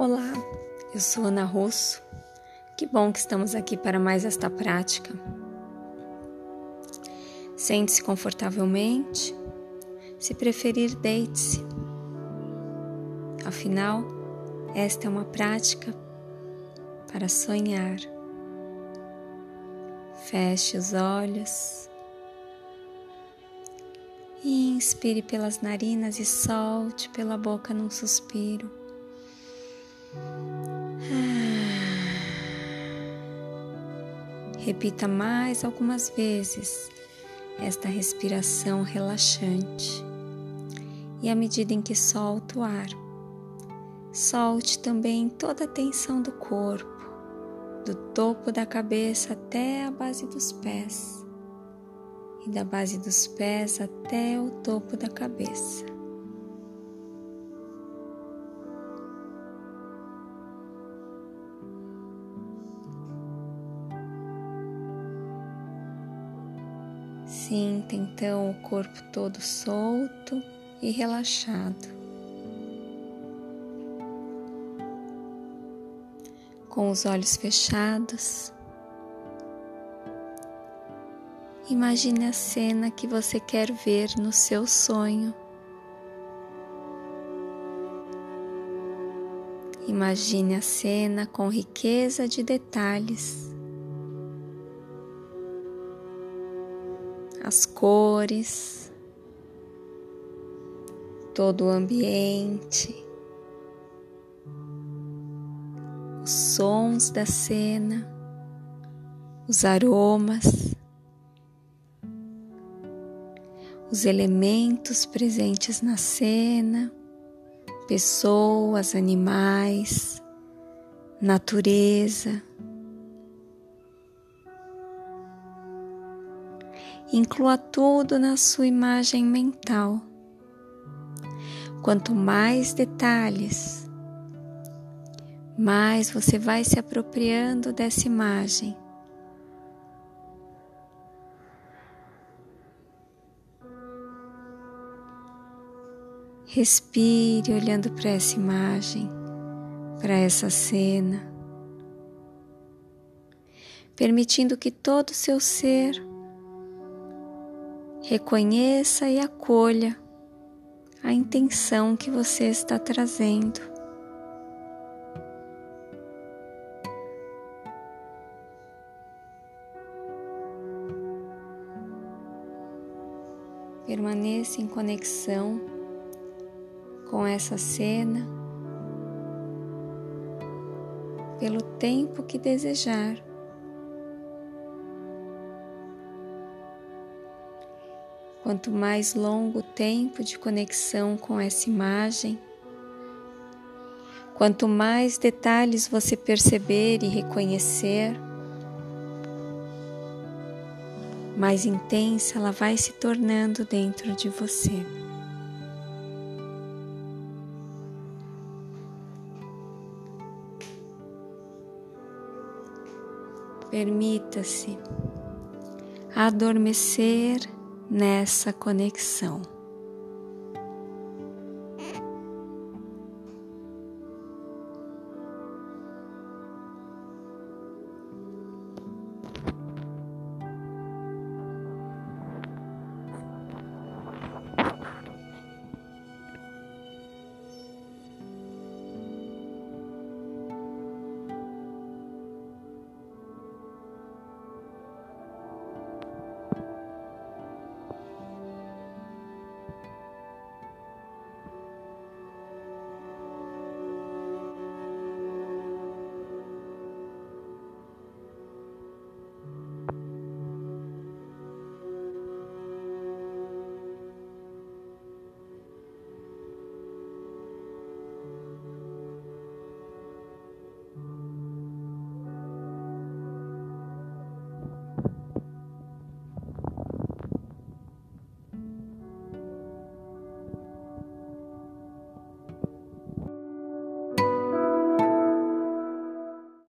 Olá, eu sou Ana Rosso. Que bom que estamos aqui para mais esta prática. Sente-se confortavelmente. Se preferir, deite-se. Afinal, esta é uma prática para sonhar. Feche os olhos. Inspire pelas narinas e solte pela boca num suspiro. Repita mais algumas vezes esta respiração relaxante. E à medida em que solta o ar, solte também toda a tensão do corpo, do topo da cabeça até a base dos pés, e da base dos pés até o topo da cabeça. Sinta então o corpo todo solto e relaxado. Com os olhos fechados, imagine a cena que você quer ver no seu sonho. Imagine a cena com riqueza de detalhes. As cores, todo o ambiente, os sons da cena, os aromas, os elementos presentes na cena, pessoas, animais, natureza. Inclua tudo na sua imagem mental. Quanto mais detalhes, mais você vai se apropriando dessa imagem. Respire olhando para essa imagem, para essa cena, permitindo que todo o seu ser Reconheça e acolha a intenção que você está trazendo. Permaneça em conexão com essa cena pelo tempo que desejar. Quanto mais longo o tempo de conexão com essa imagem, quanto mais detalhes você perceber e reconhecer, mais intensa ela vai se tornando dentro de você. Permita-se adormecer nessa conexão.